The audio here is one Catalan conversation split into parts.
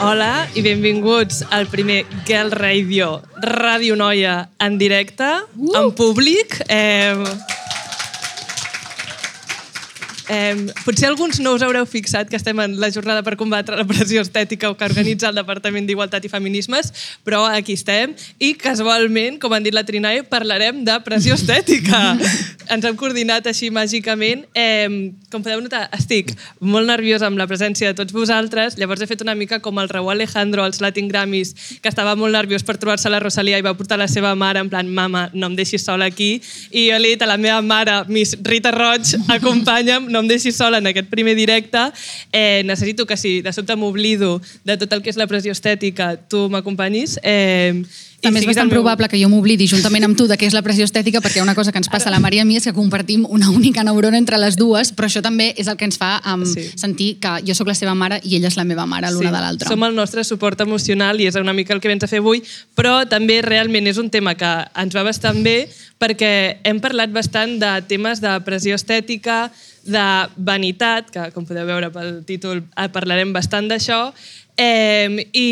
Hola i benvinguts al primer Girl Radio, Ràdio Noia en directe, uh! en públic. Eh, Eh, potser alguns no us haureu fixat que estem en la jornada per combatre la pressió estètica que organitza el Departament d'Igualtat i Feminismes, però aquí estem i casualment, com han dit la Trinai, parlarem de pressió estètica. Ens hem coordinat així màgicament. Eh, com podeu notar, estic molt nerviosa amb la presència de tots vosaltres, llavors he fet una mica com el Raúl Alejandro als Latin Grammys, que estava molt nerviós per trobar-se la Rosalia i va portar la seva mare en plan, mama, no em deixis sola aquí. I jo li he dit a la meva mare, Miss Rita Roig, acompanya'm, no em deixis sola en aquest primer directe. Eh, necessito que si de sobte m'oblido de tot el que és la pressió estètica, tu m'acompanyis. Eh, També és bastant meu- probable que jo m'oblidi juntament amb tu de què és la pressió estètica perquè una cosa que ens passa a la Maria i a mi és que compartim una única neurona entre les dues, però això també és el que ens fa um, Sí. sentir que jo sóc la seva mare i ella és la meva mare l'una de l'altra. Som el nostre suport emocional i és una mica el que vens a fer avui, però també realment és un tema que ens va bastant bé perquè hem parlat bastant de temes de pressió estètica, de vanitat, que com podeu veure pel títol eh, parlarem bastant d'això, eh, i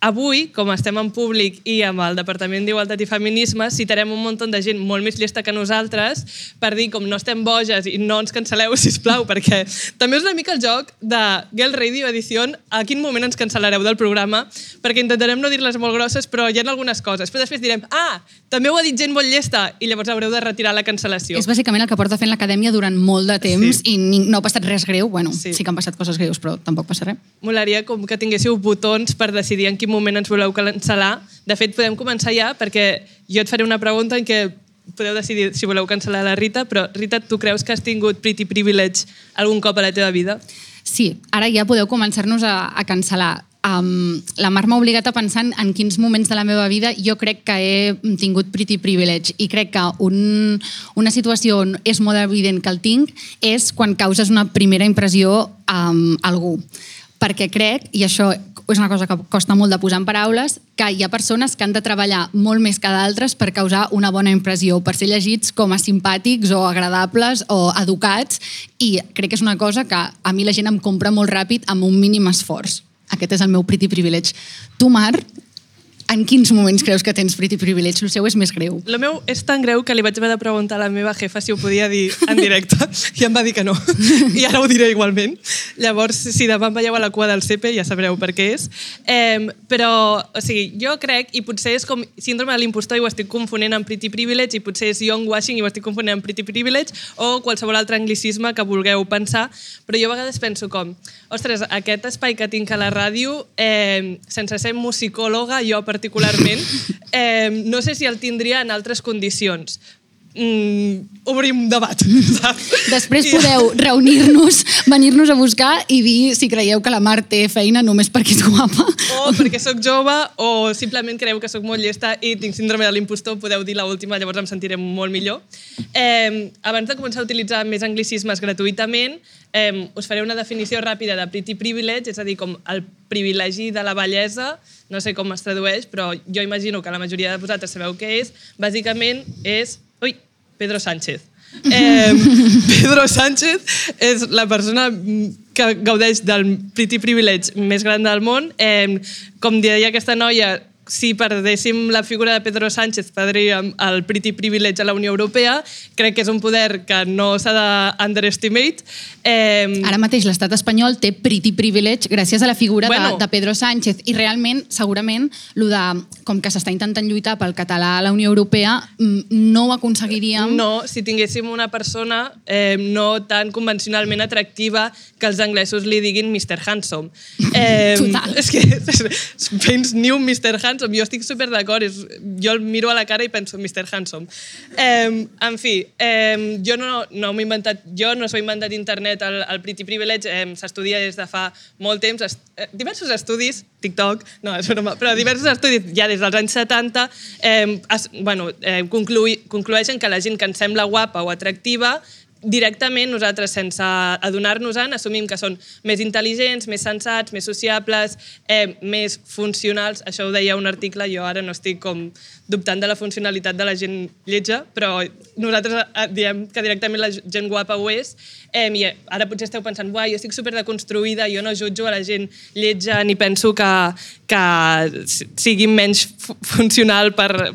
Avui, com estem en públic i amb el Departament d'Igualtat i Feminismes, citarem un munt de gent molt més llesta que nosaltres per dir com no estem boges i no ens cancel·leu, si plau, perquè també és una mica el joc de Girl Radio Edición a quin moment ens cancel·lareu del programa, perquè intentarem no dir-les molt grosses, però hi ha algunes coses. Però després direm, ah, també ho ha dit gent molt llesta, i llavors haureu de retirar la cancel·lació. És bàsicament el que porta fent l'acadèmia durant molt de temps Sí. i no ha passat res greu. Bueno, Sí. sí. sí que han passat coses greus, però tampoc passa res. Molaria com que tinguéssiu botons per decidir en quin moment ens voleu cancel·lar. De fet, podem començar ja, perquè jo et faré una pregunta en què podeu decidir si voleu cancel·lar la Rita, però Rita, tu creus que has tingut pretty privilege algun cop a la teva vida? Sí, ara ja podeu començar-nos a, a cancel·lar. Um, la Mar m'ha obligat a pensar en, quins moments de la meva vida jo crec que he tingut pretty privilege i crec que un, una situació on és molt evident que el tinc és quan causes una primera impressió amb algú. Perquè crec, i això és una cosa que costa molt de posar en paraules, que hi ha persones que han de treballar molt més que d'altres per causar una bona impressió, per ser llegits com a simpàtics o agradables o educats, i crec que és una cosa que a mi la gent em compra molt ràpid amb un mínim esforç. Aquest és el meu pretty privilege. Tu, Mar, en quins moments creus que tens pretty privilege? El seu és més greu. El meu és tan greu que li vaig haver de preguntar a la meva jefa si ho podia dir en directe i em va dir que no. I ara ho diré igualment. Llavors, si demà em veieu a la cua del CP ja sabreu per què és. Eh, però, o sigui, jo crec, i potser és com síndrome de l'impostor i ho estic confonent amb pretty privilege, i potser és young washing i ho estic confonent amb pretty privilege, o qualsevol altre anglicisme que vulgueu pensar, però jo a vegades penso com, ostres, aquest espai que tinc a la ràdio, eh, sense ser musicòloga, jo particularment, eh, no sé si el tindria en altres condicions. Mm, obrim debat. saps? Després podeu reunir-nos, venir-nos a buscar i dir si creieu que la Mar té feina només perquè és guapa. o perquè sóc jove o simplement creieu que sóc molt llesta i tinc síndrome de l'impostor, podeu dir l'última, llavors em sentiré molt millor. Eh, abans de començar a utilitzar més anglicismes gratuïtament, eh, us faré una definició ràpida de pretty privilege, és a dir, com el privilegi de la bellesa, no sé com es tradueix, però jo imagino que la majoria de vosaltres sabeu què és. Bàsicament és... Ui, Pedro Sánchez. Eh, Pedro Sánchez és la persona que gaudeix del pretty privilege més gran del món. Eh, com deia aquesta noia, si perdéssim la figura de Pedro Sánchez, perdríem el pretty privilege a la Unió Europea. Crec que és un poder que no s'ha d'underestimate. Eh, Ara mateix l'estat espanyol té pretty privilege gràcies a la figura Bueno. de, de Pedro Sánchez i realment, segurament, lo de, com que s'està intentant lluitar pel català a la Unió Europea, mm, no ho aconseguiríem. No, si tinguéssim una persona eh, no tan convencionalment atractiva que els anglesos li diguin Mr. Handsome. Eh, Total. És que Spain's new Mr. Handsome Handsome. Jo estic super d'acord. Jo el miro a la cara i penso Mr. Handsome. Eh, en fi, eh, jo no, no m'he inventat... Jo no s'ho inventat internet. El, el Pretty Privilege eh, s'estudia des de fa molt temps. Es, eh, diversos estudis, TikTok, no, és broma, però diversos estudis ja des dels anys 70 eh, es, bueno, eh, conclui, conclueixen que la gent que ens sembla guapa o atractiva directament nosaltres, sense adonar-nos-en, assumim que són més intel·ligents, més sensats, més sociables, eh, més funcionals. Això ho deia un article, jo ara no estic com dubtant de la funcionalitat de la gent lletja, però nosaltres eh, diem que directament la gent guapa ho és. Eh, I ara potser esteu pensant, uai, jo estic super deconstruïda, jo no jutjo a la gent lletja ni penso que, que sigui menys fu- funcional per...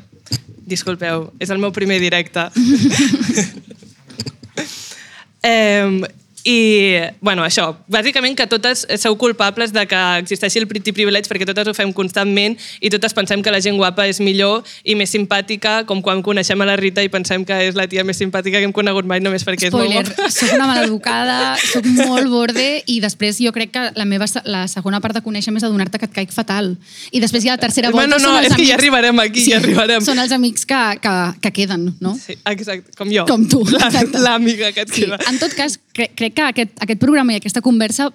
Disculpeu, és el meu primer directe. Eh, I, bueno, això, bàsicament que totes sou culpables de que existeixi el pretty privilege perquè totes ho fem constantment i totes pensem que la gent guapa és millor i més simpàtica, com quan coneixem a la Rita i pensem que és la tia més simpàtica que hem conegut mai només perquè Spoiler, és molt guapa. soc una maleducada, soc molt borde i després jo crec que la meva la segona part de conèixer és adonar-te que et caic fatal. I després ja la tercera volta Bueno, no, són els és que amics... ja arribarem aquí, ja arribarem. Són els amics que, que, que queden, no? Sí, exacte, com jo. Com tu. L'amiga que et Sí. queda. En tot cas, cre crec que aquest, aquest programa i aquesta conversa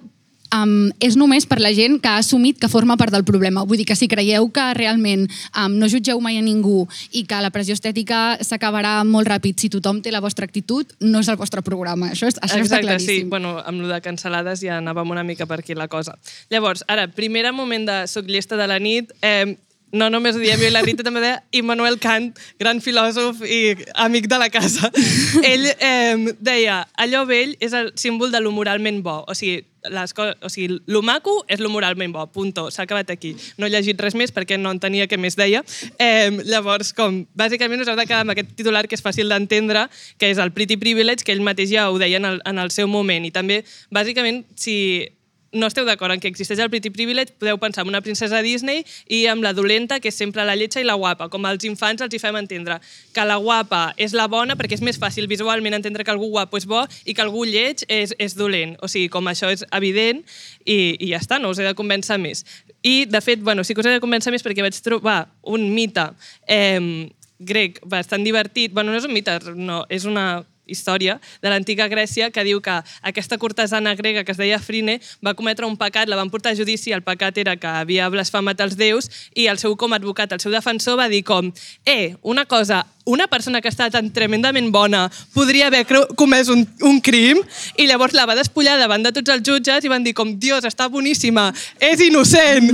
um, és només per la gent que ha assumit que forma part del problema. Vull dir que si creieu que realment um, no jutgeu mai a ningú i que la pressió estètica s'acabarà molt ràpid si tothom té la vostra actitud, no és el vostre programa. Això, és, això està Exacte, sí. claríssim. Bueno, amb lo de cancel·lades ja anàvem una mica per aquí la cosa. Llavors, ara, primer moment de Soc llesta de la nit, eh, no només ho diem jo i la Rita, també deia Immanuel Kant, gran filòsof i amic de la casa. Ell eh, deia, allò vell és el símbol de lo moralment bo. O sigui, les coses, o sigui, lo maco és lo moralment bo, punto, s'ha acabat aquí. No he llegit res més perquè no entenia què més deia. Eh, llavors, com, bàsicament us heu de quedar amb aquest titular que és fàcil d'entendre, que és el pretty privilege, que ell mateix ja ho deia en el, en el seu moment. I també, bàsicament, si no esteu d'acord en que existeix el pretty privilege, podeu pensar en una princesa Disney i amb la dolenta, que és sempre la lletja i la guapa. Com als infants els hi fem entendre que la guapa és la bona perquè és més fàcil visualment entendre que algú guapo és bo i que algú lleig és, és dolent. O sigui, com això és evident i, i ja està, no us he de convèncer més. I, de fet, bueno, sí que us he de convèncer més perquè vaig trobar un mite eh, grec bastant divertit. Bueno, no és un mite, no, és una història de l'antiga Grècia que diu que aquesta cortesana grega que es deia Frine va cometre un pecat, la van portar a judici, el pecat era que havia blasfemat els déus i el seu com a advocat, el seu defensor va dir com eh, una cosa, una persona que està tan tremendament bona podria haver comès un, un crim i llavors la va despullar davant de tots els jutges i van dir com, Dios, està boníssima, és innocent.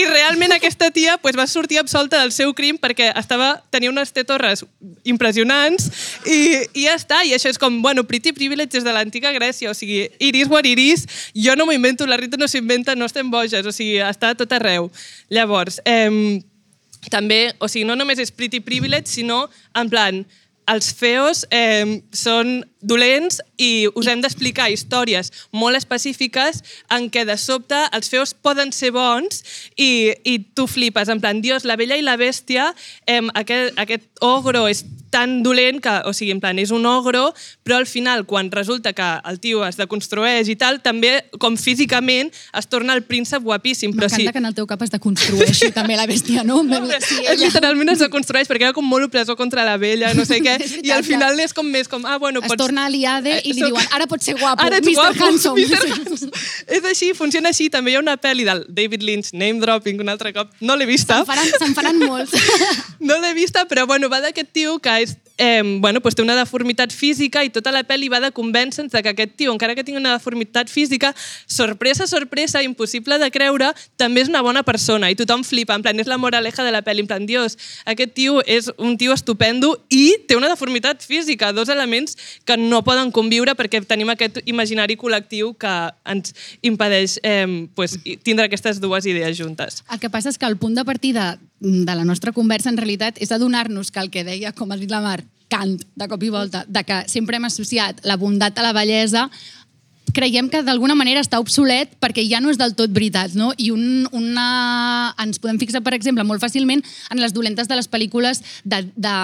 I realment aquesta tia pues, va sortir absolta del seu crim perquè estava, tenia unes tetorres impressionants i, i ja està. I això és com, bueno, pretty privilege des de l'antiga Grècia. O sigui, iris what iris, jo no m'ho invento, la Rita no s'inventa, no estem boges. O sigui, està tot arreu. Llavors, eh, també, o sigui, no només és pretty privilege, sinó en plan, els feos eh, són dolents i us hem d'explicar històries molt específiques en què de sobte els feos poden ser bons i, i tu flipes, en plan, Dios, la bella i la bèstia, eh, aquest, aquest ogro és tan dolent que, o sigui, en plan, és un ogro, però al final, quan resulta que el tio es deconstrueix i tal, també, com físicament, es torna el príncep guapíssim. M'encanta sí, que en el teu cap es deconstrueixi també la bèstia, no? Sí, és literalment es deconstrueix perquè era com molt opressor contra la vella, no sé què, i al final és com més com, ah, bueno, Es pots... torna aliade i li soc- diuen, ara pots ser guapo, Ara Mr. guapo, Handsome. Mr. Handsome. és així, funciona així. També hi ha una pel·li del David Lynch, name dropping, un altre cop. No l'he vista. Se'n faran, se'n faran molts. No l'he vista, però bueno, va d'aquest tio que eh, bueno, pues té una deformitat física i tota la pel·li va de convèncer-nos de que aquest tio, encara que tingui una deformitat física, sorpresa, sorpresa, impossible de creure, també és una bona persona i tothom flipa, en plan, és la moraleja de la pel·li, en plan, Dios, aquest tio és un tio estupendo i té una deformitat física, dos elements que no poden conviure perquè tenim aquest imaginari col·lectiu que ens impedeix eh, pues, tindre aquestes dues idees juntes. El que passa és que el punt de partida de la nostra conversa, en realitat, és adonar-nos que el que deia, com ha dit la Mar, Kant, de cop i volta, de que sempre hem associat la bondat a la bellesa, creiem que d'alguna manera està obsolet perquè ja no és del tot veritat, no? I un, una... ens podem fixar, per exemple, molt fàcilment en les dolentes de les pel·lícules de, de,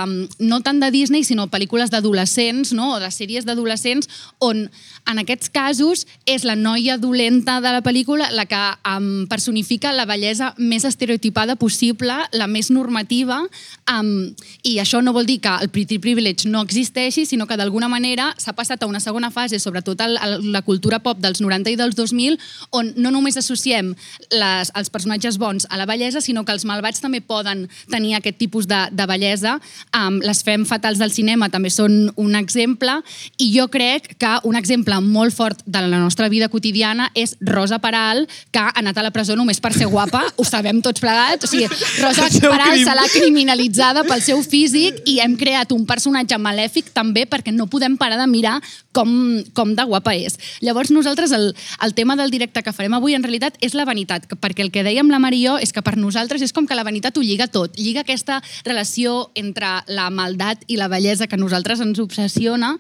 no tant de Disney, sinó pel·lícules d'adolescents, no? O de sèries d'adolescents, on en aquests casos és la noia dolenta de la pel·lícula la que um, personifica la bellesa més estereotipada possible, la més normativa, um, i això no vol dir que el Pretty Privilege no existeixi, sinó que d'alguna manera s'ha passat a una segona fase, sobretot el, la cultura pop dels 90 i dels 2000, on no només associem les, els personatges bons a la bellesa, sinó que els malvats també poden tenir aquest tipus de, de bellesa. Um, les fem fatals del cinema també són un exemple, i jo crec que un exemple molt fort de la nostra vida quotidiana és Rosa Peral, que ha anat a la presó només per ser guapa, ho sabem tots plegats. O sigui, Rosa Peral se l'ha criminalitzada pel seu físic i hem creat un personatge malèfic també perquè no podem parar de mirar com, com de guapa és. Llavors, nosaltres, el, el tema del directe que farem avui, en realitat, és la vanitat, perquè el que dèiem la Mari i jo és que per nosaltres és com que la vanitat ho lliga tot, lliga aquesta relació entre la maldat i la bellesa que a nosaltres ens obsessiona,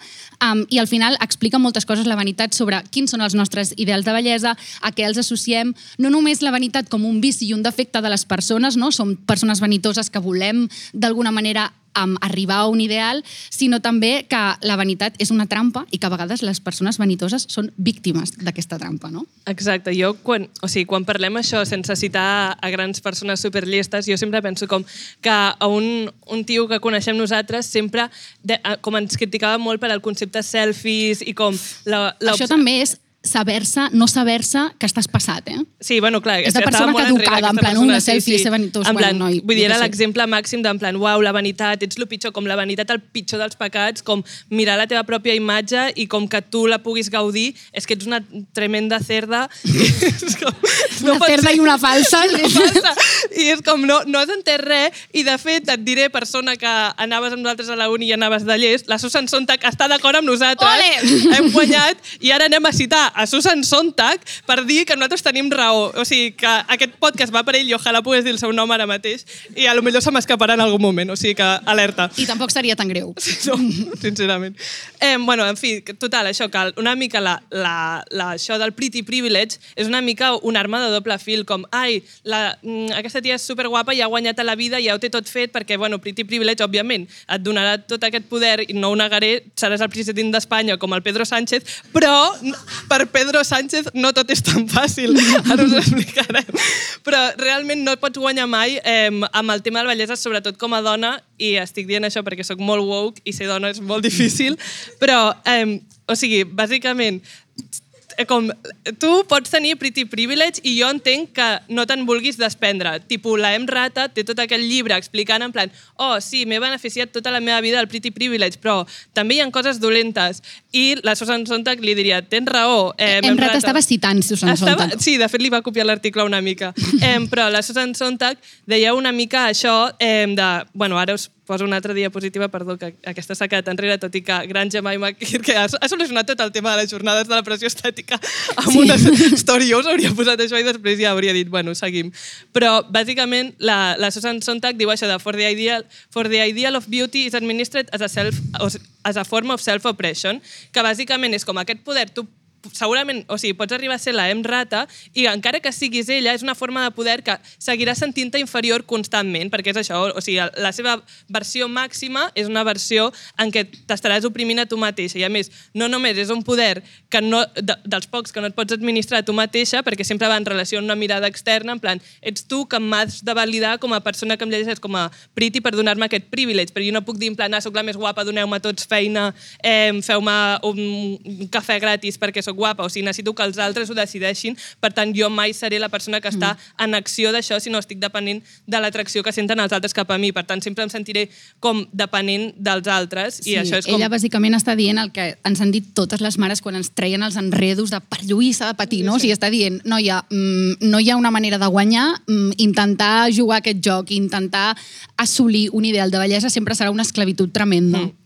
um, i al final explica moltes coses la vanitat sobre quins són els nostres ideals de bellesa, a què els associem, no només la vanitat com un vici i un defecte de les persones, no? som persones vanitoses que volem d'alguna manera um, arribar a un ideal, sinó també que la vanitat és una trampa i que a vegades les persones vanitoses són víctimes d'aquesta trampa, no? Exacte. Jo, quan, o sigui, quan parlem això sense citar a grans persones superllistes, jo sempre penso com que a un, un tio que coneixem nosaltres sempre de, com ens criticava molt per al concepte selfies i com... La, la Això també és saber-se, no saber-se que estàs passat, eh? Sí, bueno, clar. És de persona caducada, en plan, una selfie, sí, sí. vanitós. En plan, bueno, noi, vull dir, era l'exemple màxim d'en plan, uau, la vanitat, ets el pitjor, com la vanitat el pitjor dels pecats, com mirar la teva pròpia imatge i com que tu la puguis gaudir, és que ets una tremenda cerda. com, no una cerda ser, i una falsa. I, una falsa. I és com, no, no has entès res, i de fet, et diré, persona que anaves amb nosaltres a la uni i anaves de llest, la Susan Sontag està d'acord amb nosaltres. Ole! Hem guanyat, i ara anem a citar a Susan Sontag per dir que nosaltres tenim raó. O sigui, que aquest podcast va per ell i ojalà pogués dir el seu nom ara mateix i a lo millor se m'escaparà en algun moment, o sigui que alerta. I tampoc seria tan greu. No, sincerament. Eh, bueno, en fi, total, això, que una mica la, la, la, això del pretty privilege és una mica una arma de doble fil, com, ai, la, mm, aquesta tia és superguapa i ha guanyat a la vida i ja ho té tot fet perquè, bueno, pretty privilege, òbviament, et donarà tot aquest poder i no ho negaré, seràs el president d'Espanya com el Pedro Sánchez, però per Pedro Sánchez no tot és tan fàcil, ara us ho explicarem. Però realment no pots guanyar mai eh, amb el tema de la bellesa, sobretot com a dona, i estic dient això perquè sóc molt woke i ser dona és molt difícil, però, eh, o sigui, bàsicament, com, tu pots tenir pretty privilege i jo entenc que no te'n vulguis desprendre. Tipo, la M. Rata té tot aquell llibre explicant en plan oh, sí, m'he beneficiat tota la meva vida del pretty privilege, però també hi ha coses dolentes. I la Susan Sontag li diria, tens raó. Eh, M. Rata estava citant Susan estava, Sontag. Sí, de fet li va copiar l'article una mica. eh, però la Susan Sontag deia una mica això eh, de... Bueno, ara us poso una altra diapositiva, perdó, que aquesta s'ha quedat enrere, tot i que Gran Jemima que ha, ha solucionat tot el tema de les jornades de la pressió estètica amb sí. una story. Jo us hauria posat això i després ja hauria dit, bueno, seguim. Però, bàsicament, la, la Susan Sontag diu això de for the, ideal, for the ideal of beauty is administered as a, self, as a form of self-oppression, que bàsicament és com aquest poder, tu segurament, o sigui, pots arribar a ser la M rata i encara que siguis ella, és una forma de poder que seguirà sentint-te inferior constantment, perquè és això, o sigui, la seva versió màxima és una versió en què t'estaràs oprimint a tu mateixa. I a més, no només és un poder que no, de, dels pocs que no et pots administrar a tu mateixa, perquè sempre va en relació amb una mirada externa, en plan, ets tu que m'has de validar com a persona que em llegeixes com a pretty per donar-me aquest privilege, però jo no puc dir en plan, ah, soc la més guapa, doneu-me tots feina, eh, feu-me un cafè gratis perquè sóc guapa, o sigui, necessito que els altres ho decideixin, per tant, jo mai seré la persona que està mm. en acció d'això, sinó estic depenent de l'atracció que senten els altres cap a mi, per tant, sempre em sentiré com depenent dels altres, sí, i això és com... ella bàsicament està dient el que ens han dit totes les mares quan ens treien els enredos de perlluïssa de patir, no? Sí. O sigui, està dient, noia, mm, no hi ha una manera de guanyar, mm, intentar jugar aquest joc, intentar assolir un ideal de bellesa sempre serà una esclavitud tremenda. Mm.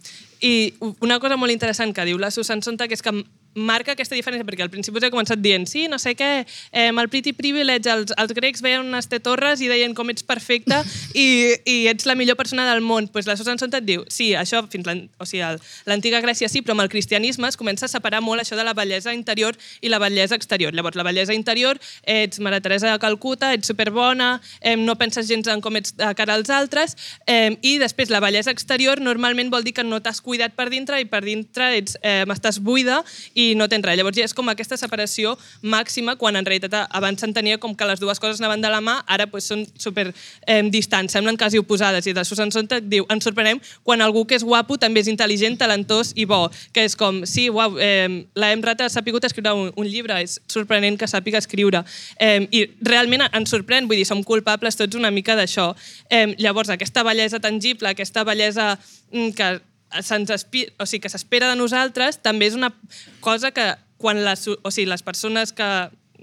I una cosa molt interessant que diu la Susan Sontag és que marca aquesta diferència, perquè al principi us he començat dient, sí, no sé què, eh, el pretty privilege, els, els grecs veien unes torres i deien com ets perfecta i, i ets la millor persona del món. Pues la Susan Sontag diu, sí, això fins o sigui, l'antiga Grècia sí, però amb el cristianisme es comença a separar molt això de la bellesa interior i la bellesa exterior. Llavors, la bellesa interior, ets Mare Teresa de Calcuta, ets superbona, eh, no penses gens en com ets de cara als altres, eh, i després la bellesa exterior normalment vol dir que no t'has cuidat per dintre i per dintre ets, eh, estàs buida i no tens res. Llavors ja és com aquesta separació màxima quan en realitat abans s'entenia com que les dues coses anaven de la mà, ara pues, són super eh, distants, semblen quasi oposades. I de Susan Sontag diu, ens sorprenem quan algú que és guapo també és intel·ligent, talentós i bo, que és com, sí, uau, eh, la Emrata s'ha pogut escriure un, un llibre, és sorprenent que sàpiga escriure. Eh, I realment ens sorprèn, vull dir, som culpables tots una mica d'això. Eh, llavors, aquesta bellesa tangible, aquesta bellesa mm, que o sigui, que s'espera de nosaltres, també és una cosa que quan les, o sigui, les persones que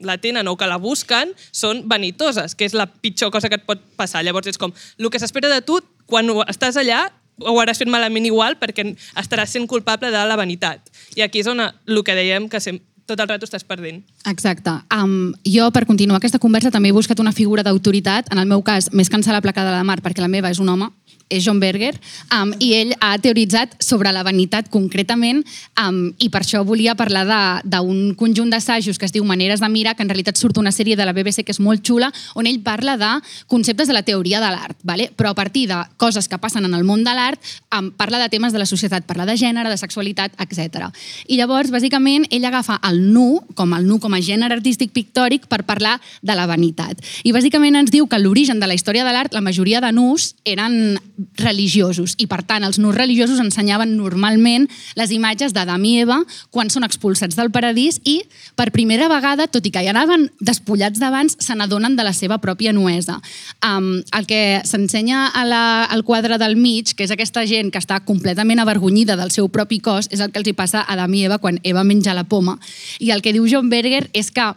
la tenen o que la busquen són vanitoses, que és la pitjor cosa que et pot passar. Llavors és com, el que s'espera de tu, quan estàs allà, ho hauràs fet malament igual perquè estaràs sent culpable de la vanitat. I aquí és on el que dèiem que sempre, tot el rato estàs perdent. Exacte. Um, jo, per continuar aquesta conversa, també he buscat una figura d'autoritat, en el meu cas, més en la placa de la mar, perquè la meva és un home, és John Berger, um, i ell ha teoritzat sobre la vanitat concretament, um, i per això volia parlar d'un conjunt d'assajos que es diu Maneres de mirar, que en realitat surt una sèrie de la BBC que és molt xula, on ell parla de conceptes de la teoria de l'art, vale? però a partir de coses que passen en el món de l'art, um, parla de temes de la societat, parla de gènere, de sexualitat, etc. I llavors, bàsicament, ell agafa el nu, com el nu com a gènere artístic pictòric, per parlar de la vanitat. I bàsicament ens diu que l'origen de la història de l'art, la majoria de nus eren religiosos i per tant els nus religiosos ensenyaven normalment les imatges d'Adam i Eva quan són expulsats del paradís i per primera vegada, tot i que ja anaven despullats d'abans, se n'adonen de la seva pròpia nuesa. Um, el que s'ensenya al quadre del mig, que és aquesta gent que està completament avergonyida del seu propi cos, és el que els hi passa a Adam i Eva quan Eva menja la poma. I el que diu John Berger és que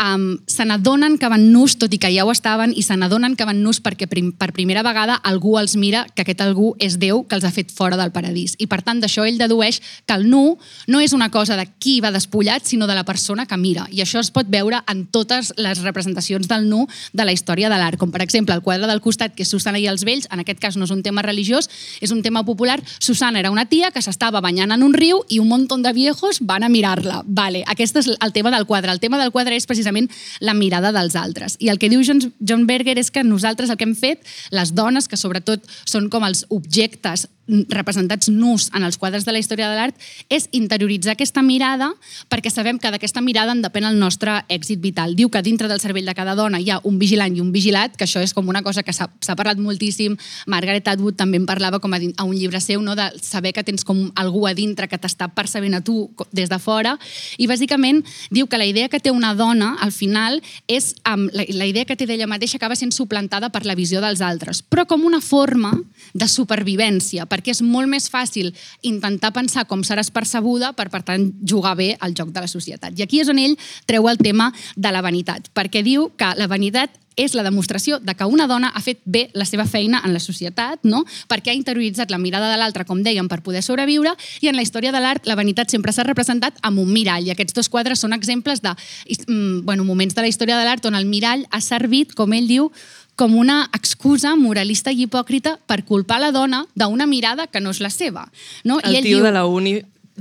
um, se n'adonen que van nus, tot i que ja ho estaven, i se n'adonen que van nus perquè prim, per primera vegada algú els mira que aquest algú és Déu que els ha fet fora del paradís. I per tant, d'això ell dedueix que el nu no és una cosa de qui va despullat, sinó de la persona que mira. I això es pot veure en totes les representacions del nu de la història de l'art, com per exemple el quadre del costat, que és Susana i els vells, en aquest cas no és un tema religiós, és un tema popular. Susana era una tia que s'estava banyant en un riu i un munt de viejos van a mirar-la. Vale, aquest és el tema del quadre. El tema del quadre és precisament precisament la mirada dels altres. I el que diu John, John Berger és que nosaltres el que hem fet, les dones, que sobretot són com els objectes representats nus en els quadres de la història de l'art és interioritzar aquesta mirada perquè sabem que d'aquesta mirada en depèn el nostre èxit vital. Diu que dintre del cervell de cada dona hi ha un vigilant i un vigilat, que això és com una cosa que s'ha parlat moltíssim. Margaret Atwood també en parlava com a, a un llibre seu, no? de saber que tens com algú a dintre que t'està percebent a tu des de fora. I bàsicament diu que la idea que té una dona al final és um, la, la idea que té d'ella mateixa acaba sent suplantada per la visió dels altres, però com una forma de supervivència, és molt més fàcil intentar pensar com seràs percebuda per, per tant, jugar bé al joc de la societat. I aquí és on ell treu el tema de la vanitat, perquè diu que la vanitat és la demostració de que una dona ha fet bé la seva feina en la societat, no? perquè ha interioritzat la mirada de l'altre, com dèiem, per poder sobreviure, i en la història de l'art la vanitat sempre s'ha representat amb un mirall, i aquests dos quadres són exemples de mm, bueno, moments de la història de l'art on el mirall ha servit, com ell diu, com una excusa moralista i hipòcrita per culpar la dona d'una mirada que no és la seva. No? El I ell tio diu, de la uni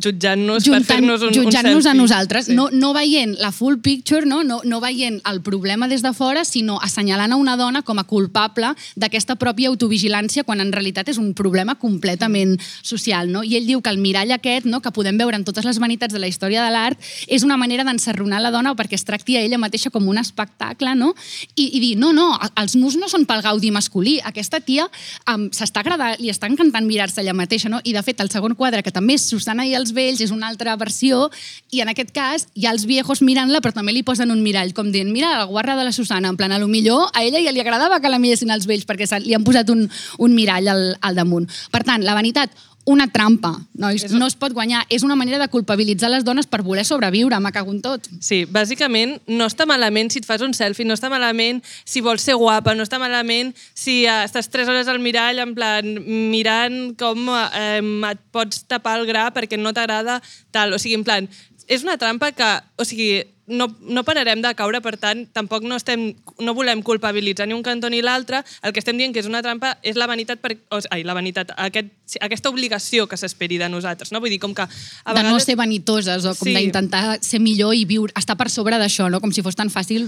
jutjant-nos per fer-nos un, jutjant un selfie. a nosaltres, sí. no, no veient la full picture, no? No, no veient el problema des de fora, sinó assenyalant a una dona com a culpable d'aquesta pròpia autovigilància quan en realitat és un problema completament social. No? I ell diu que el mirall aquest, no? que podem veure en totes les vanitats de la història de l'art, és una manera d'ensarronar la dona perquè es tracti a ella mateixa com un espectacle no? I, i dir, no, no, els nus no són pel gaudi masculí, aquesta tia um, s'està agradant, li està encantant mirar-se ella mateixa, no? i de fet el segon quadre, que també és Susana i els els vells és una altra versió, i en aquest cas hi ha els viejos mirant-la, però també li posen un mirall, com dient, mira, la guarra de la Susana, en plan, a lo millor a ella ja li agradava que la miressin els vells, perquè li han posat un, un mirall al, al damunt. Per tant, la vanitat, una trampa. No, no es pot guanyar. És una manera de culpabilitzar les dones per voler sobreviure. Cago en tot. Sí, bàsicament no està malament si et fas un selfie, no està malament si vols ser guapa, no està malament si uh, estàs 3 hores al mirall en plan mirant com eh, et pots tapar el gra perquè no t'agrada tal. O sigui, en plan, és una trampa que, o sigui, no, no pararem de caure, per tant, tampoc no, estem, no volem culpabilitzar ni un cantó ni l'altre. El que estem dient que és una trampa és la vanitat, per, o, ai, la vanitat, aquest, aquesta obligació que s'esperi de nosaltres. No? Vull dir, com que a de vegades... no ser vanitoses o com Sí. d'intentar ser millor i viure, estar per sobre d'això, no? com si fos tan fàcil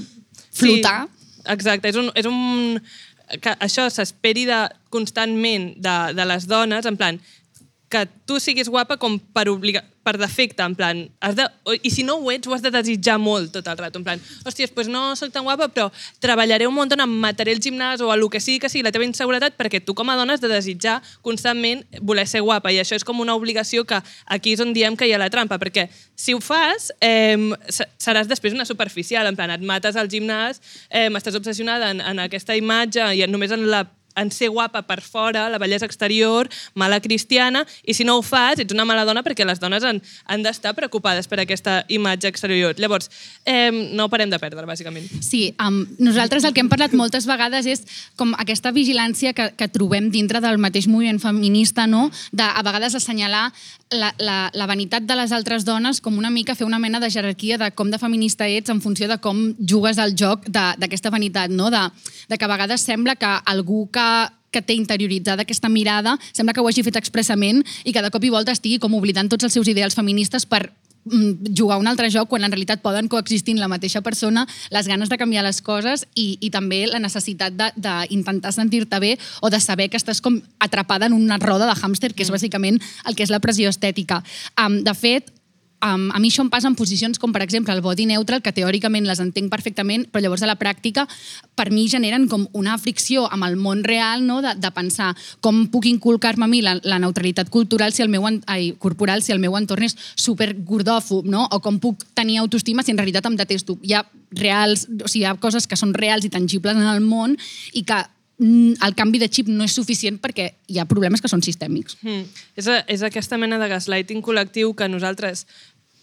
flotar. Sí, exacte, és un, és un que això s'esperi de, constantment de, de les dones, en plan, que tu siguis guapa com per, obliga, per defecte, en plan, has de, i si no ho ets, ho has de desitjar molt tot el rato, en plan, hòstia, pues no soc tan guapa, però treballaré un munt em mataré al gimnàs o lo que sigui que sigui la teva inseguretat, perquè tu com a dona has de desitjar constantment voler ser guapa, i això és com una obligació que aquí és on diem que hi ha la trampa, perquè si ho fas, eh, seràs després una superficial, en plan, et mates al gimnàs, eh, estàs obsessionada en, en aquesta imatge i només en la en ser guapa per fora, la bellesa exterior, mala cristiana, i si no ho fas, ets una mala dona perquè les dones han, han d'estar preocupades per aquesta imatge exterior. Llavors, eh, no parem de perdre, bàsicament. Sí, um, nosaltres el que hem parlat moltes vegades és com aquesta vigilància que, que trobem dintre del mateix moviment feminista, no? de a vegades assenyalar la, la, la vanitat de les altres dones com una mica fer una mena de jerarquia de com de feminista ets en funció de com jugues al joc d'aquesta vanitat, no? de, de que a vegades sembla que algú que que té interioritzada aquesta mirada, sembla que ho hagi fet expressament i que de cop i volta estigui com oblidant tots els seus ideals feministes per mm, jugar un altre joc quan en realitat poden coexistir en la mateixa persona les ganes de canviar les coses i, i també la necessitat de- d'intentar sentir-te bé o de saber que estàs com atrapada en una roda de hàmster, que és bàsicament el que és la pressió estètica. Um, de fet, Um, a mi això em passa en posicions com, per exemple, el body neutral, que teòricament les entenc perfectament, però llavors a la pràctica per mi generen com una fricció amb el món real no? de, de pensar com puc inculcar-me a mi la, la neutralitat cultural si el meu, ai, corporal si el meu entorn és super gordòfob, no? o com puc tenir autoestima si en realitat em detesto. Hi ha reals, o sigui, hi ha coses que són reals i tangibles en el món i que mm, el canvi de xip no és suficient perquè hi ha problemes que són sistèmics. Mm. És, a, és aquesta mena de gaslighting col·lectiu que nosaltres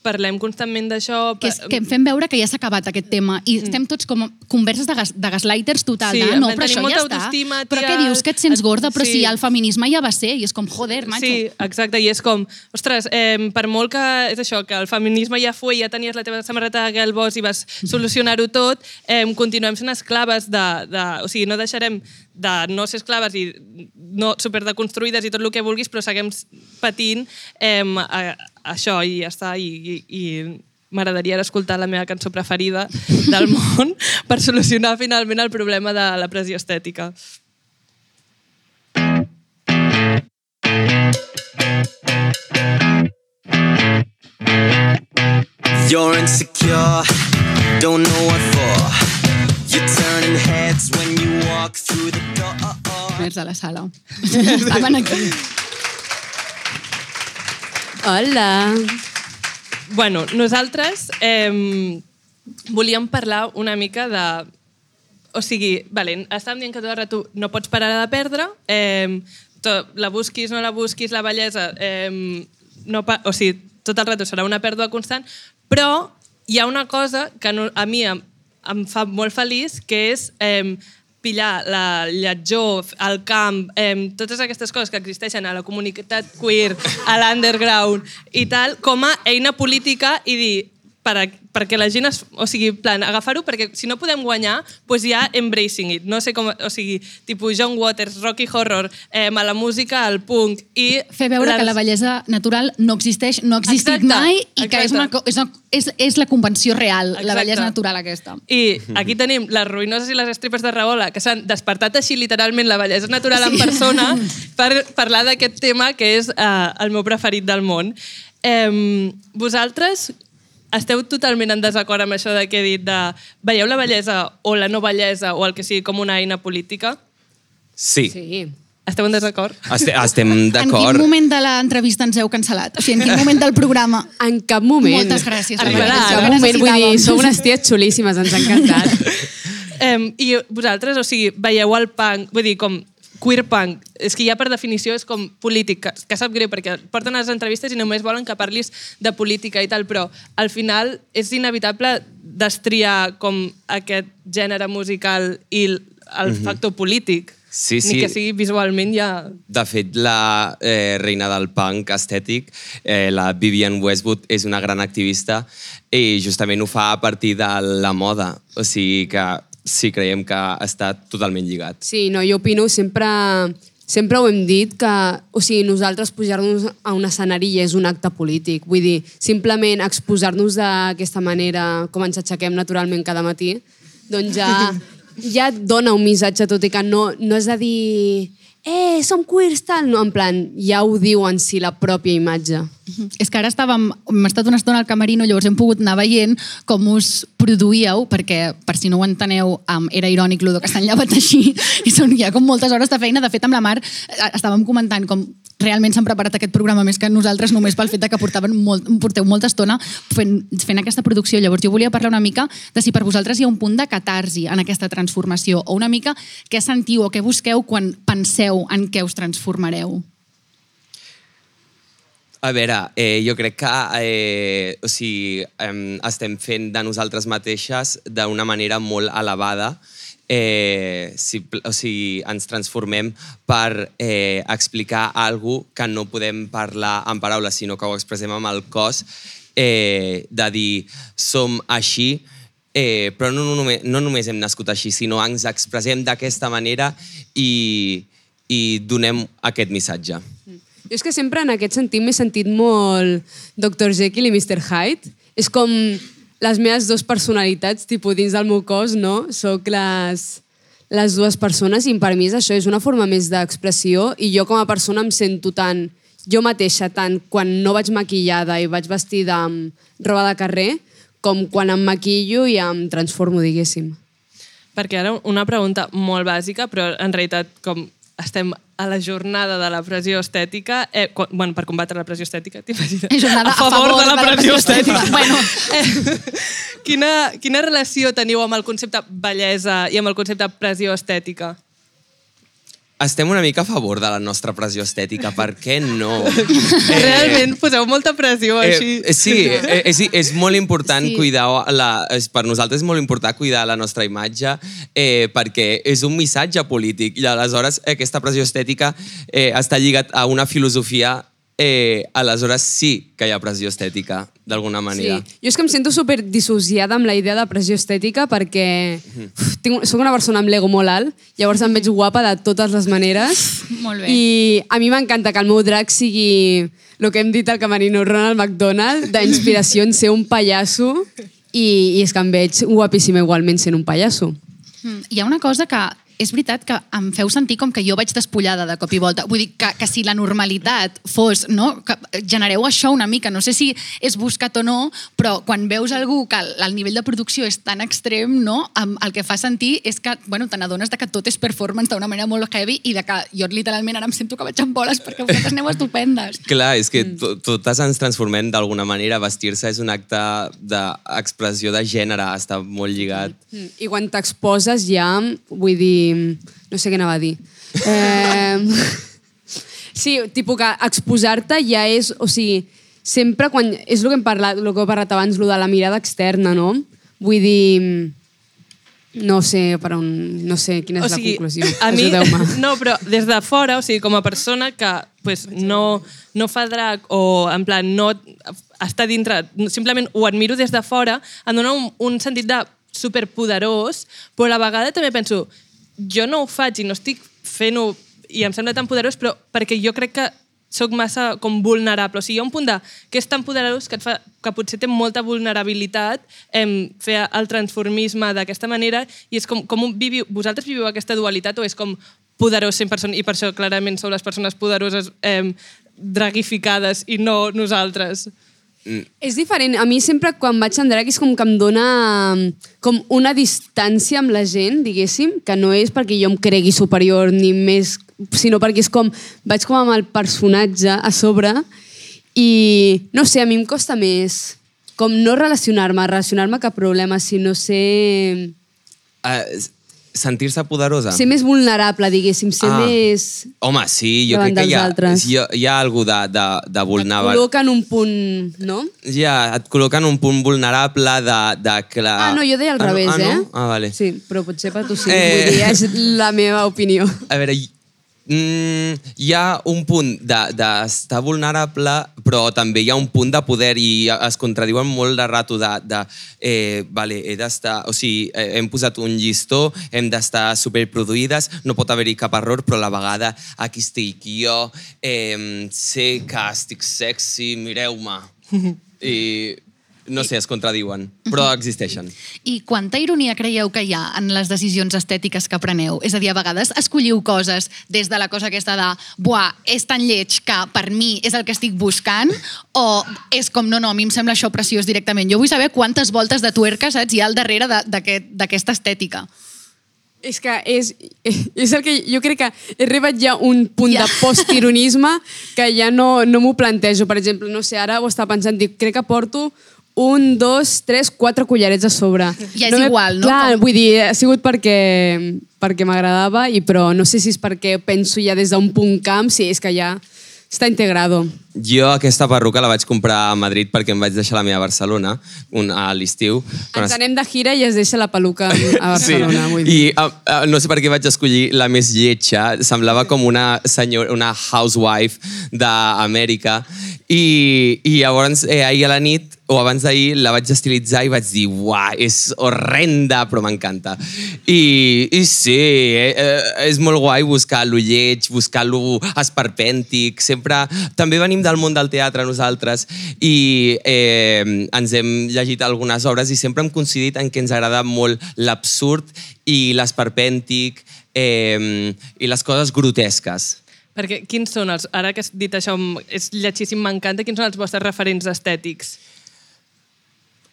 parlem constantment d'això. que, és, que em fem veure que ja s'ha acabat aquest tema i estem tots com converses de, gas, de gaslighters total, Mm. Sí, no, però això ja està. autoestima, però tia, què dius, que et sents gorda, però sí. si el feminisme ja va ser, i és com, joder, macho. Sí, exacte, i és com, ostres, eh, per molt que és això, que el feminisme ja fue, ja tenies la teva samarreta de Girl Boss i vas solucionar-ho tot, eh, continuem sent esclaves de, de... O sigui, no deixarem de no ser esclaves i no super deconstruïdes i tot el que vulguis, però seguim patint eh, això i ja està, i, i, i m'agradaria escoltar la meva cançó preferida del món per solucionar finalment el problema de la pressió estètica. You're insecure, don't know what for. You're turning heads when you walk through the door. Més de la sala. Estaven aquí. Hola. Bueno, nosaltres eh, volíem parlar una mica de... O sigui, vale, estàvem dient que tot el rato no pots parar de perdre, eh, to, la busquis, no la busquis, la bellesa, eh, no pa, o sigui, tot el rato serà una pèrdua constant, però hi ha una cosa que no, a mi em, em fa molt feliç, que és eh, pillar la lletjor, el camp, eh, totes aquestes coses que existeixen a la comunitat queer, a l'underground i tal, com a eina política i dir, per a, perquè la gent es, o sigui, en plan, agafar-ho perquè si no podem guanyar, doncs ja embracing it. No sé com, o sigui, tipus John Waters, Rocky Horror, eh, a la música, al punk i... Fer veure que la bellesa natural no existeix, no ha existit Exacte, mai i que és, una, exacte. és, una, és, és la convenció real, la Exacte. bellesa natural aquesta. I aquí tenim les ruïnoses i les estripes de Rahola, que s'han despertat així literalment la bellesa natural en Sí. persona per parlar d'aquest tema que és eh, el meu preferit del món. Eh, vosaltres esteu totalment en desacord amb això de que he dit de veieu la bellesa o la no bellesa o el que sigui com una eina política? Sí, Sí. Esteu en desacord? Este, estem En quin d'acord. moment de l'entrevista ens heu cancel·lat? O sigui, en quin moment del programa? En cap moment. Moltes gràcies. Arribarà, En cap moment, vull dir, sou unes ties xulíssimes, ens ha encantat. Eh, I vosaltres, o sigui, veieu el punk, vull dir, com queer punk, és que ja per definició és com polític, que, que sap greu perquè porten les entrevistes i només volen que parlis de política i tal, però al final és inevitable destriar com aquest gènere musical i el, el factor polític. Sí, sí. Ni que sigui visualment ja... De fet, la eh, reina del punk estètic, eh, la Vivian Westwood, és una gran activista i justament ho fa a partir de la moda. O sigui que sí, creiem que està totalment lligat. Sí, no, jo opino sempre... Sempre ho hem dit que, o sigui, nosaltres pujar-nos a un escenari ja és un acte polític. Vull dir, simplement exposar-nos d'aquesta manera, com ens aixequem naturalment cada matí, doncs ja, ja et dona un missatge, tot i que no, no és a dir eh, som queers, tal, no, en plan, ja ho diu en si la pròpia imatge. És que ara estàvem, hem estat una estona al camerino, llavors hem pogut anar veient com us produïeu, perquè, per si no ho enteneu, um, era irònic el que s'han llevat així, i són ja com moltes hores de feina. De fet, amb la Mar eh, estàvem comentant com realment s'han preparat aquest programa més que nosaltres només pel fet que portaven molt, porteu molta estona fent, fent aquesta producció. Llavors jo volia parlar una mica de si per vosaltres hi ha un punt de catarsi en aquesta transformació o una mica què sentiu o què busqueu quan penseu en què us transformareu. A veure, eh, jo crec que eh, o sigui, eh, estem fent de nosaltres mateixes d'una manera molt elevada. Eh, si, o sigui, ens transformem per eh, explicar alguna que no podem parlar en paraules, sinó que ho expressem amb el cos, eh, de dir som així, eh, però no, no, només, no només hem nascut així, sinó ens expressem d'aquesta manera i, i donem aquest missatge. Jo és que sempre en aquest sentit m'he sentit molt Dr. Jekyll i Mr. Hyde. És com les meves dues personalitats, tipus dins del meu cos, no? Soc les, les dues persones i per mi és això, és una forma més d'expressió i jo com a persona em sento tant jo mateixa, tant quan no vaig maquillada i vaig vestida amb roba de carrer, com quan em maquillo i em transformo, diguéssim. Perquè ara una pregunta molt bàsica, però en realitat com estem a la jornada de la pressió estètica, eh, quan, bueno, per combatre la pressió estètica, t'imagines? Jornada a favor, de la pressió estètica. Bueno. Eh, quina, quina relació teniu amb el concepte bellesa i amb el concepte pressió estètica? Estem una mica a favor de la nostra pressió estètica, per què no? Eh, Realment poseu molta pressió així. Eh, sí, eh, és, és molt important Sí. cuidar la, és, per nosaltres és molt important cuidar la nostra imatge eh, perquè és un missatge polític i aleshores eh, aquesta pressió estètica eh, està lligat a una filosofia eh, aleshores sí que hi ha pressió estètica d'alguna manera. Sí. Jo és que em sento super dissociada amb la idea de pressió estètica perquè uf, tinc, soc una persona amb l'ego molt alt, llavors em veig guapa de totes les maneres. Molt bé. I a mi m'encanta que el meu drac sigui el que hem dit al camerino Ronald McDonald, d'inspiració en ser un pallasso i, i és que em veig guapíssima igualment sent un pallasso. Mm, Hi ha una cosa que és veritat que em feu sentir com que jo vaig despullada de cop i volta. Vull dir que, que si la normalitat fos, no? Que genereu això una mica, no sé si és buscat o no, però quan veus algú que el, el nivell de producció és tan extrem, no? El que fa sentir és que, bueno, te n'adones de que tot és performance d'una manera molt heavy i de que jo literalment ara em sento que vaig amb boles perquè vosaltres aneu estupendes. Clar, és que to- totes ens transformem d'alguna manera. Vestir-se és un acte d'expressió de gènere, està molt lligat. Mm, I quan t'exposes ja, vull dir... No sé què anava a dir. Eh, sí, tipus que exposar-te ja és... O sigui, sempre quan... És el que hem parlat, el que he parlat abans, lo de la mirada externa, no? Vull dir... No sé per on... No sé quina és la conclusió. a mi, no, però des de fora, o sigui, com a persona que pues, no, no fa drag o en plan no està dintre, simplement ho admiro des de fora, em dona un, un sentit de superpoderós, però a la vegada també penso, jo no ho faig i no estic fent-ho i em sembla tan poderós, però perquè jo crec que sóc massa com vulnerable. O sigui, hi ha un punt de que és tan poderós que, et fa, que potser té molta vulnerabilitat em, fer el transformisme d'aquesta manera i és com, com un, viviu, vosaltres viviu aquesta dualitat o és com poderós 100% i per això clarament sou les persones poderoses eh, dragificades i no nosaltres. És diferent. A mi sempre quan vaig en drag és com que em dona mm, com una distància amb la gent, diguéssim, que no és perquè jo em cregui superior ni més, sinó perquè és com vaig com amb el personatge a sobre i no sé, a mi em costa més com no relacionar-me, relacionar-me cap problema, sinó ser... Uh, Sentir-se poderosa? Ser més vulnerable, diguéssim, ser Ah. més... Home, sí, jo crec que hi ha, altres. hi ha, hi ha algú de, de, de vulnerable. Col·loca en un punt, no? Ja, et col·loca en un punt vulnerable de, de que la... Ah, no, jo deia al ah, no? revés, ah, no? eh? Ah, vale. Sí, però potser per tu sí. Eh. Vull dir, és la meva opinió. A veure, mm, hi ha un punt d'estar de, d'estar vulnerable, però també hi ha un punt de poder i es contradiuen molt de rato de, de eh, vale, he d'estar... O sigui, eh, hem posat un llistó, hem d'estar superproduïdes, no pot haver-hi cap error, però a la vegada aquí estic jo, eh, sé que estic sexy, mireu-me. I no sé, es contradiuen, però existeixen. I quanta ironia creieu que hi ha en les decisions estètiques que preneu? És a dir, a vegades escolliu coses des de la cosa aquesta de buah, és tan lleig que per mi és el que estic buscant o és com, no, no, a mi em sembla això preciós directament. Jo vull saber quantes voltes de tuerca, saps, hi ha al darrere d'aquesta estètica. És que és, és el que jo crec que he arribat ja un punt Ja. de postironisme que ja no, no m'ho plantejo. Per exemple, no sé, ara ho estava pensant, dic, crec que porto un, dos, tres, quatre collarets a sobre. Ja és m'he- igual, no? Clar, Com- vull dir, ha sigut perquè, perquè m'agradava, i però no sé si és perquè penso ja des d'un punt camp, si és que ja està integrado. Jo aquesta perruca la vaig comprar a Madrid perquè em vaig deixar la meva a Barcelona un, a l'estiu. Quan Ens es- anem de gira i es deixa la peluca a Barcelona. Vull dir. I uh, uh, no sé per què vaig escollir la més lletja. Semblava com una senyora, una housewife d'Amèrica. I, I llavors, eh, ahir a la nit, o abans d'ahir, la vaig estilitzar i vaig dir, uah, és horrenda, però m'encanta. I, I sí, eh, eh, és molt guai buscar lo lleig, buscar lo esperpèntic. Sempre... També venim del món del teatre nosaltres i eh, ens hem llegit algunes obres i sempre hem coincidit en que ens agrada molt l'absurd i l'esperpèntic eh, i les coses grotesques. Perquè quins són els... Ara que has dit això, és lletjíssim, m'encanta. Quins són els vostres referents estètics?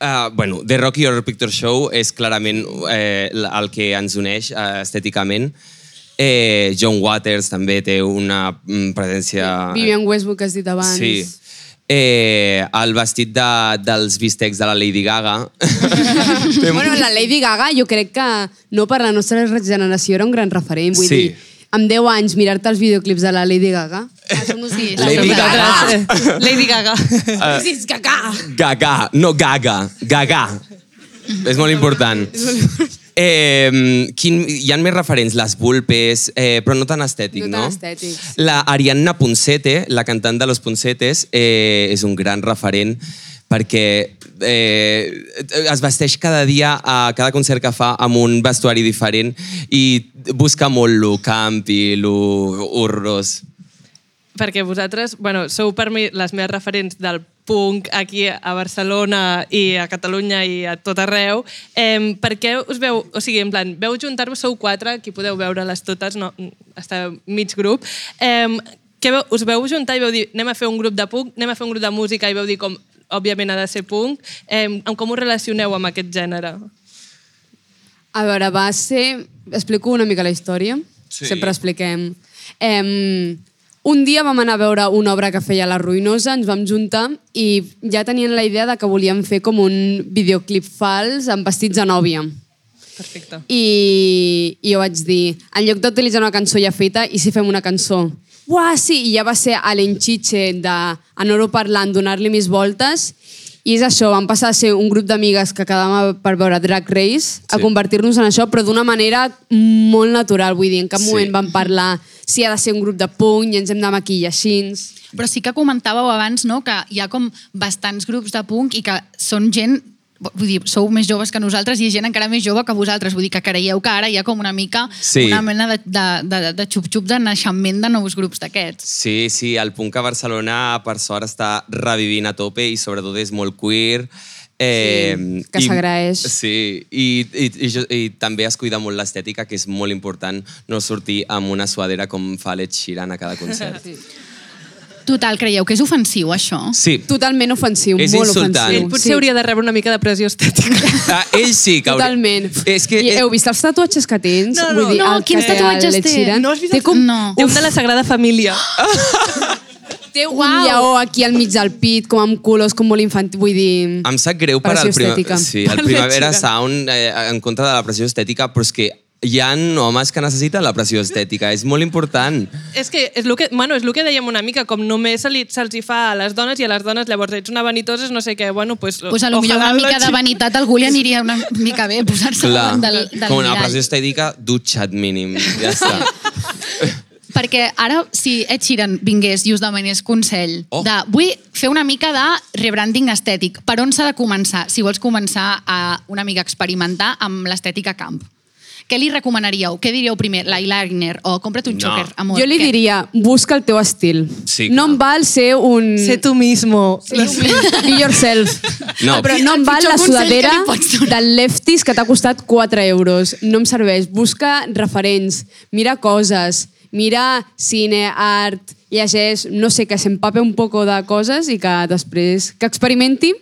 Uh, bueno, The Rocky Horror Picture Show és clarament eh, el que ens uneix uh, estèticament. Eh, John Waters també té una mm, presència... Vivian Westwood, que has dit abans. Sí. Eh, el vestit de, dels bistecs de la Lady Gaga. Bueno, la Lady Gaga jo crec que no per la nostra generació era un gran referent. Vull Sí. dir, amb 10 anys mirar-te els videoclips de la Lady Gaga. Ah, som uns Sí, Lady. Gaga. Eh, Lady Gaga. Uh, Sí, és Gaga! Gaga, no Gaga, Gaga. És molt important. Eh, quin, hi ha més referents, les vulpes, eh, però no tan estètic, No no? tan estètics. La Ariadna Poncete, la cantant de Los Poncetes, eh, és un gran referent perquè eh, es vesteix cada dia a cada concert que fa amb un vestuari diferent i busca molt lo campi, lo horrorós. Perquè vosaltres, bueno, sou per mi les meves referents del punk aquí a Barcelona i a Catalunya i a tot arreu. Eh, per què us veu, o sigui, en plan, veu juntar-vos, sou quatre, aquí podeu veure-les totes, no, està mig grup. Eh, què veu, us veu juntar i veu dir, anem a fer un grup de punk, anem a fer un grup de música i veu dir com, òbviament ha de ser punk. Eh, com us relacioneu amb aquest gènere? A veure, va ser... Explico una mica la història. Sí. Sempre expliquem. Eh, un dia vam anar a veure una obra que feia La Ruïnosa, ens vam juntar i ja tenien la idea de que volíem fer com un videoclip fals amb vestits de nòvia. Perfecte. I, i jo vaig dir, en lloc d'utilitzar una cançó ja feta, i si fem una cançó? Uah, sí! I ja va ser a l'enxitxe d'anar-ho parlant, donar-li més voltes, i és això, vam passar a ser un grup d'amigues que quedàvem per veure Drag Race, a Sí. convertir-nos en això, però d'una manera molt natural, vull dir, en cap Sí. moment vam parlar si ha de ser un grup de punk i ens hem de maquillar així. Però sí que comentàveu abans no, que hi ha com bastants grups de punk i que són gent vull dir, sou més joves que nosaltres i hi ha gent encara més jove que vosaltres. Vull dir que creieu que ara hi ha com una mica Sí. una mena de, de, de, de xup-xup de naixement de nous grups d'aquests. Sí, sí, el punk a Barcelona per sort està revivint a tope i sobretot és molt queer. Eh, Sí, que s'agraeix. Sí, i, i, i, i també es cuida molt l'estètica, que és molt important no sortir amb una suadera com fa l'Ed Sheeran a cada concert. Sí. Total, creieu que és ofensiu, això? sí. Totalment ofensiu, És molt insultant. ofensiu. Ell potser hauria de rebre una mica de pressió estètica. Ah, ell sí que hauria- Totalment. És que, I heu vist els tatuatges que tens? No, no. Vull dir, No, quins tatuatges té? No has vist Té com... No. Té un de la Sagrada Família. Té un Uau. lleó aquí al mig del pit, com amb colors, com molt infantil. Vull dir... Em sap greu per al, prima... sí, el Primavera. Sound eh, en contra de la pressió estètica, però és que hi ha homes que necessiten la pressió estètica, és molt important. És que és el que, bueno, és el que dèiem una mica, com només se li, se'ls hi fa a les dones i a les dones llavors ets una vanitosa, no sé què, bueno, pues, Pues a lo millor una mica de vanitat a algú li aniria una mica bé posar-se del, del com una mirall. pressió estètica, dutxa't mínim, ja està. Perquè ara, si Ed Sheeran vingués i us demanés consell Oh. de vull fer una mica de rebranding estètic, per on s'ha de començar? Si vols començar a una mica experimentar amb l'estètica camp. Què li recomanaríeu? Què diríeu primer? L'eyeliner o compra't un No. amor? Jo li Què? diria, busca el teu estil. Sí, no clar. em val ser un... Sé tu mismo. Be yourself. No, però no em val la sudadera del Lefties que t'ha costat 4 euros. No em serveix. Busca referents, mira coses, mira cine, art, llegeix, no sé, que s'empape un poco de coses i que després que experimenti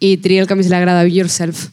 i triï el que més li agrada, be yourself.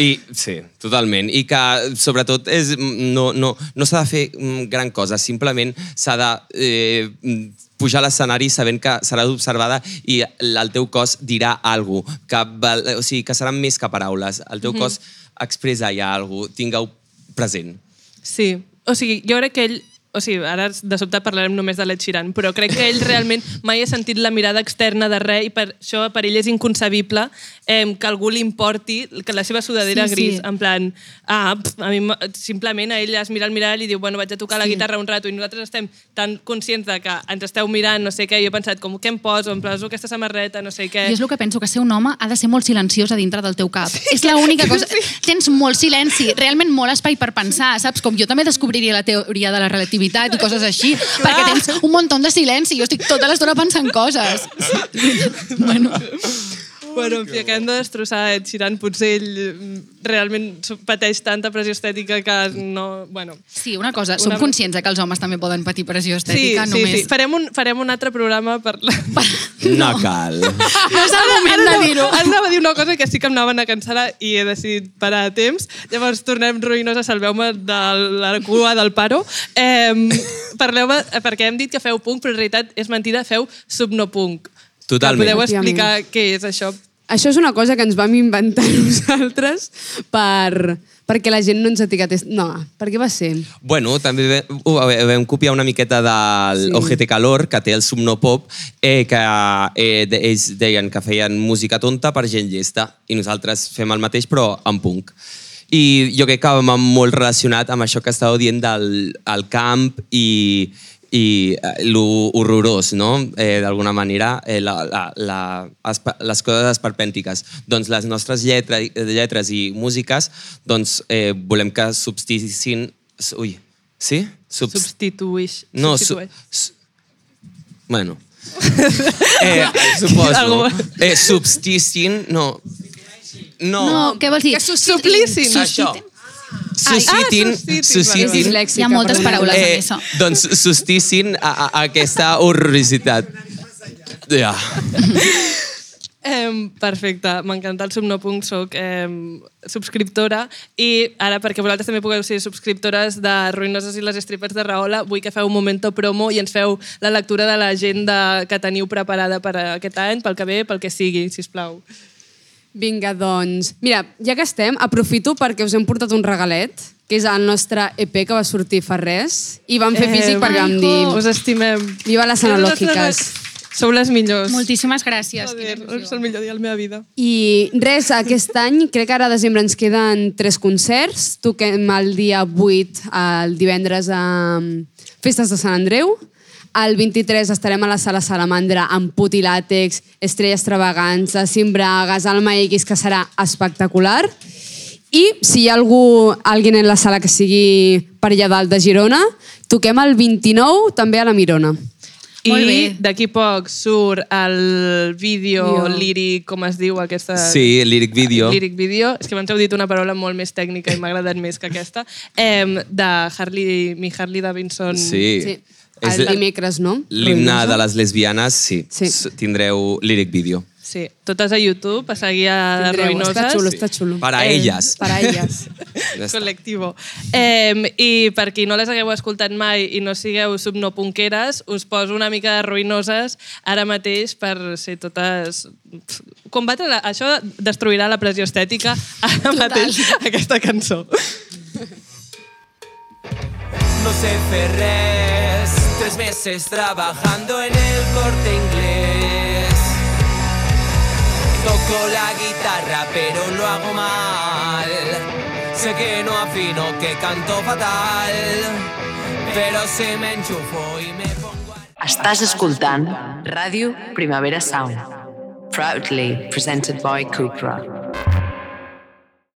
I, sí, totalment. I que, sobretot, és, no, no, no s'ha de fer mm, gran cosa. Simplement s'ha de eh, pujar a l'escenari sabent que serà observada i el teu cos dirà alguna cosa, que, o sigui, que seran més que paraules. El teu cos expressa ja alguna cosa. Tingueu present. Sí, o sigui, jo crec que ell o sigui, ara de sobte parlarem només de l'Ed Sheeran, però crec que ell realment mai ha sentit la mirada externa de res i per això per ell és inconcebible eh, que algú li importi que la seva sudadera Sí, sí. gris, en plan, ah, pff, a mi simplement a ell es mira al mirall i diu, bueno, vaig a tocar la guitarra un rato i nosaltres estem tan conscients de que ens esteu mirant, no sé què, i jo he pensat, com, què em poso? Em poso aquesta samarreta, no sé què. Jo és el que penso, que ser un home ha de ser molt silenciós a dintre del teu cap. és l'única cosa... Tens molt silenci, realment molt espai per pensar, saps? Com jo també descobriria la teoria de la relativitat i coses així, perquè tens un munt de silenci, jo estic tota l'estona pensant coses. bueno, Bueno, en fi, acabem de destrossar Ed Sheeran. Potser ell mm, realment pateix tanta pressió estètica que no... Bueno, sí, una cosa, som Una- conscients de que els homes també poden patir pressió sí, estètica, sí, només... sí. Farem un, farem un altre programa per... La... No cal. No és el moment de dir-ho. Ara anava a dir una cosa que sí que em anaven a cancel·lar i he decidit parar a temps. Llavors tornem ruïnosa, salveu-me de la cua del paro. Eh, Parleu-me, perquè hem dit que feu punk, però en realitat és mentida, feu subnopunk. Totalment. Que podeu explicar què és això? Això és una cosa que ens vam inventar nosaltres per, perquè la gent no ens etiquetés. No, per què va ser? Bueno, també ve- ho vam vam copiar una miqueta del Sí. sí. OGT Calor, que té el Subnopop, eh, que eh, de- ells deien que feien música tonta per gent llesta, i nosaltres fem el mateix però en punk. I jo crec que va molt relacionat amb això que estàveu dient del el camp i, i eh, lo horrorós, no? Eh, D'alguna manera, eh, la, la, la, les coses esperpèntiques. Doncs les nostres lletra, lletres i músiques doncs, eh, volem que substituïssin... Ui, sí? Subs... Substituïx. No, su, substitueix. su, bueno. Eh, suposo. Eh, substissin, no. No. No, què vols dir? Que suplissin. Això. Suscitin, ah, suscitin, Hi ha moltes paraules en eh, això. doncs sustissin a, a, a aquesta horrorositat. Ja. Eh, perfecte, m'encanta el Subnopunk, soc eh, subscriptora i ara perquè vosaltres també pugueu ser subscriptores de Ruïnoses i les Strippers de Rahola, vull que feu un momento promo i ens feu la lectura de l'agenda que teniu preparada per a aquest any, pel que ve, pel que sigui, si plau. Vinga, doncs... Mira, ja que estem, aprofito perquè us hem portat un regalet, que és el nostre EP que va sortir fa res, i vam fer físic perquè vam dir... Us estimem. Viva les analògiques. Sou les millors. Moltíssimes gràcies. Joder, és el millor dia de la meva vida. I res, aquest any, crec que ara a desembre ens queden tres concerts. Toquem el dia 8, el divendres a Festes de Sant Andreu. El 23 estarem a la Sala Salamandra amb Put i Làtex, Estrella Extravaganza, Simbragas, Alma X, que serà espectacular. I si hi ha algú, algú en la sala que sigui per allà dalt de Girona, toquem el 29 també a la Mirona. I d'aquí poc surt el vídeo Vídeo. líric, com es diu aquesta... Sí, lyric video. Lyric video. És que abans heu dit una paraula molt més tècnica i m'ha agradat més que aquesta. Eh, de Harley, mi Harley Davidson. Sí. Sí. És El dimecres, no? L'himne de les lesbianes, sí. Sí. Tindreu lyric video. Sí, totes a YouTube, a seguir a Tindreu, Ruïnoses. Està xulo, està xulo. Para Eh, elles. Para elles. Ja. Col·lectivo. Eh, I per qui no les hagueu escoltat mai i no sigueu subnopunqueres, us poso una mica de ruïnoses ara mateix per ser totes... Combatre la... Això destruirà la pressió estètica ara Total. mateix, aquesta cançó. no sé hacer res. Tres meses trabajando en el corte inglés. Toco la guitarra pero lo hago mal. Sé que no afino, que canto fatal. Pero si me enchufo y me pongo a... Estàs escoltant Ràdio Primavera Sound. Proudly presented by Cupra.